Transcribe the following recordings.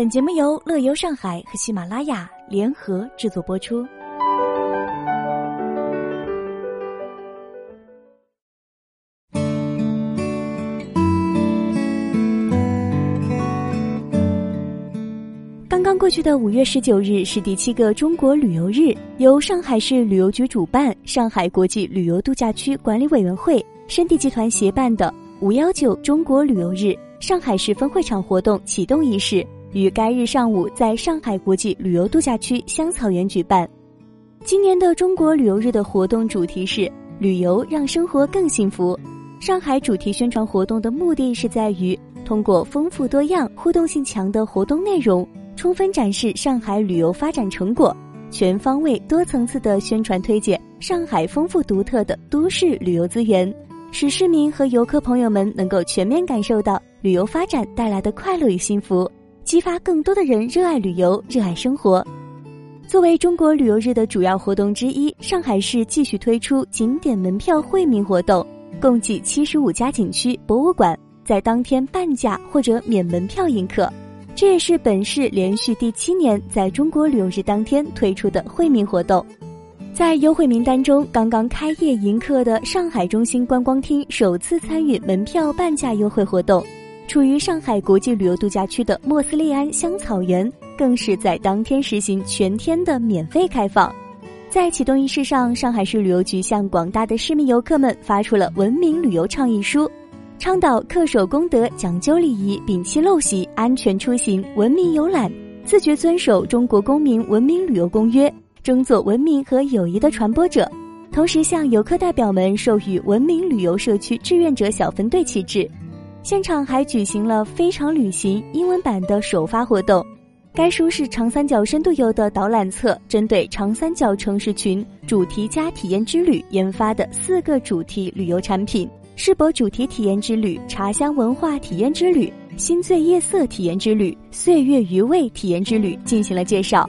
本节目由乐游上海和喜马拉雅联合制作播出。刚刚过去的五月十九日是第七个中国旅游日，由上海市旅游局主办、上海国际旅游度假区管理委员会、山地集团协办的“五幺九中国旅游日”上海市分会场活动启动仪式。于该日上午在上海国际旅游度假区香草园举办。今年的中国旅游日的活动主题是“旅游让生活更幸福”。上海主题宣传活动的目的是在于通过丰富多样、互动性强的活动内容，充分展示上海旅游发展成果，全方位、多层次的宣传推介上海丰富独特的都市旅游资源，使市民和游客朋友们能够全面感受到旅游发展带来的快乐与幸福。激发更多的人热爱旅游、热爱生活。作为中国旅游日的主要活动之一，上海市继续推出景点门票惠民活动，共计七十五家景区、博物馆在当天半价或者免门票迎客。这也是本市连续第七年在中国旅游日当天推出的惠民活动。在优惠名单中，刚刚开业迎客的上海中心观光厅首次参与门票半价优惠活动。处于上海国际旅游度假区的莫斯利安香草园，更是在当天实行全天的免费开放。在启动仪式上，上海市旅游局向广大的市民游客们发出了文明旅游倡议书，倡导恪守公德、讲究礼仪、摒弃陋习、安全出行、文明游览，自觉遵守《中国公民文明旅游公约》，争做文明和友谊的传播者。同时，向游客代表们授予文明旅游社区志愿者小分队旗帜。现场还举行了“非常旅行”英文版的首发活动。该书是长三角深度游的导览册，针对长三角城市群主题加体验之旅研发的四个主题旅游产品：世博主题体验之旅、茶香文化体验之旅、心醉夜色体验之旅、岁月余味体验之旅进行了介绍。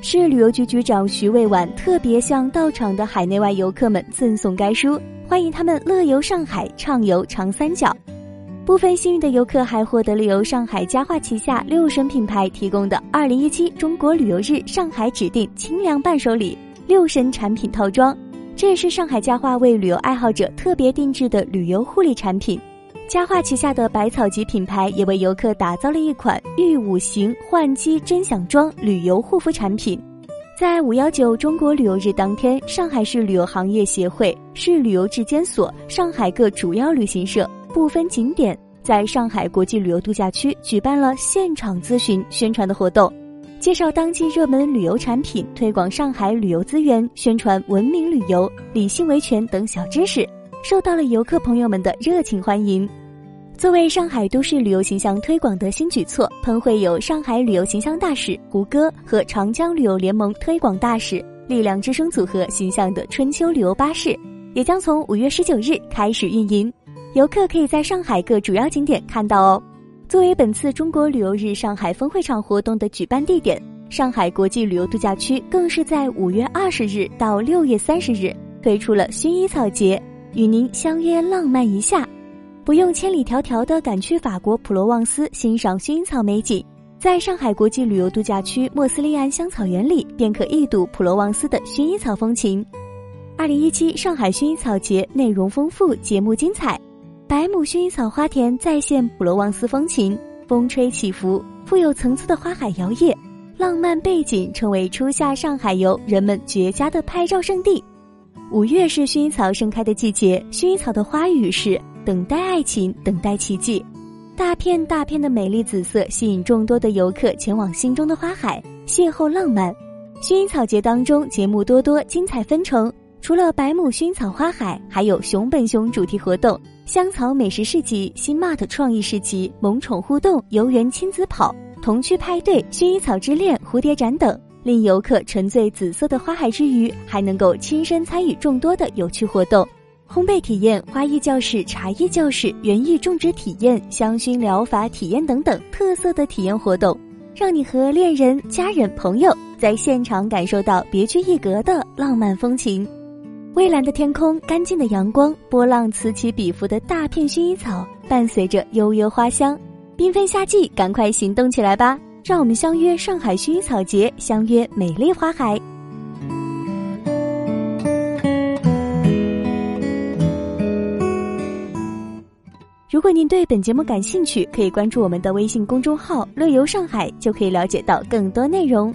市旅游局局长徐卫婉特别向到场的海内外游客们赠送该书，欢迎他们乐游上海，畅游长三角。部分幸运的游客还获得了由上海家化旗下六神品牌提供的二零一七中国旅游日上海指定清凉伴手礼六神产品套装，这也是上海家化为旅游爱好者特别定制的旅游护理产品。佳化旗下的百草集品牌也为游客打造了一款御五行焕肌真享妆旅游护肤产品。在五幺九中国旅游日当天，上海市旅游行业协会、市旅游质监所、上海各主要旅行社。部分景点在上海国际旅游度假区举办了现场咨询宣传的活动，介绍当季热门旅游产品，推广上海旅游资源，宣传文明旅游、理性维权等小知识，受到了游客朋友们的热情欢迎。作为上海都市旅游形象推广的新举措，喷绘有上海旅游形象大使胡歌和长江旅游联盟推广大使力量之声组合形象的春秋旅游巴士，也将从五月十九日开始运营。游客可以在上海各主要景点看到哦。作为本次中国旅游日上海分会场活动的举办地点，上海国际旅游度假区更是在五月二十日到六月三十日推出了薰衣草节，与您相约浪漫一下。不用千里迢迢的赶去法国普罗旺斯欣赏薰衣草美景，在上海国际旅游度假区莫斯利安香草园里便可一睹普罗旺斯的薰衣草风情。二零一七上海薰衣草节内容丰富，节目精彩。百亩薰衣草花田再现普罗旺斯风情，风吹起伏，富有层次的花海摇曳，浪漫背景成为初夏上海游人们绝佳的拍照圣地。五月是薰衣草盛开的季节，薰衣草的花语是等待爱情，等待奇迹。大片大片的美丽紫色吸引众多的游客前往心中的花海邂逅浪漫。薰衣草节当中节目多多，精彩纷呈。除了百亩薰衣草花海，还有熊本熊主题活动、香草美食市集、新 mart 创意市集、萌宠互动、游园亲子跑、童趣派对、薰衣草之恋、蝴蝶展等，令游客沉醉紫色的花海之余，还能够亲身参与众多的有趣活动：烘焙体验、花艺教室、茶艺教室、园艺种植体验、香薰疗法体验等等特色的体验活动，让你和恋人、家人、朋友在现场感受到别具一格的浪漫风情。蔚蓝的天空，干净的阳光，波浪此起彼伏的大片薰衣草，伴随着悠悠花香，缤纷夏季，赶快行动起来吧！让我们相约上海薰衣草节，相约美丽花海。如果您对本节目感兴趣，可以关注我们的微信公众号“乐游上海”，就可以了解到更多内容。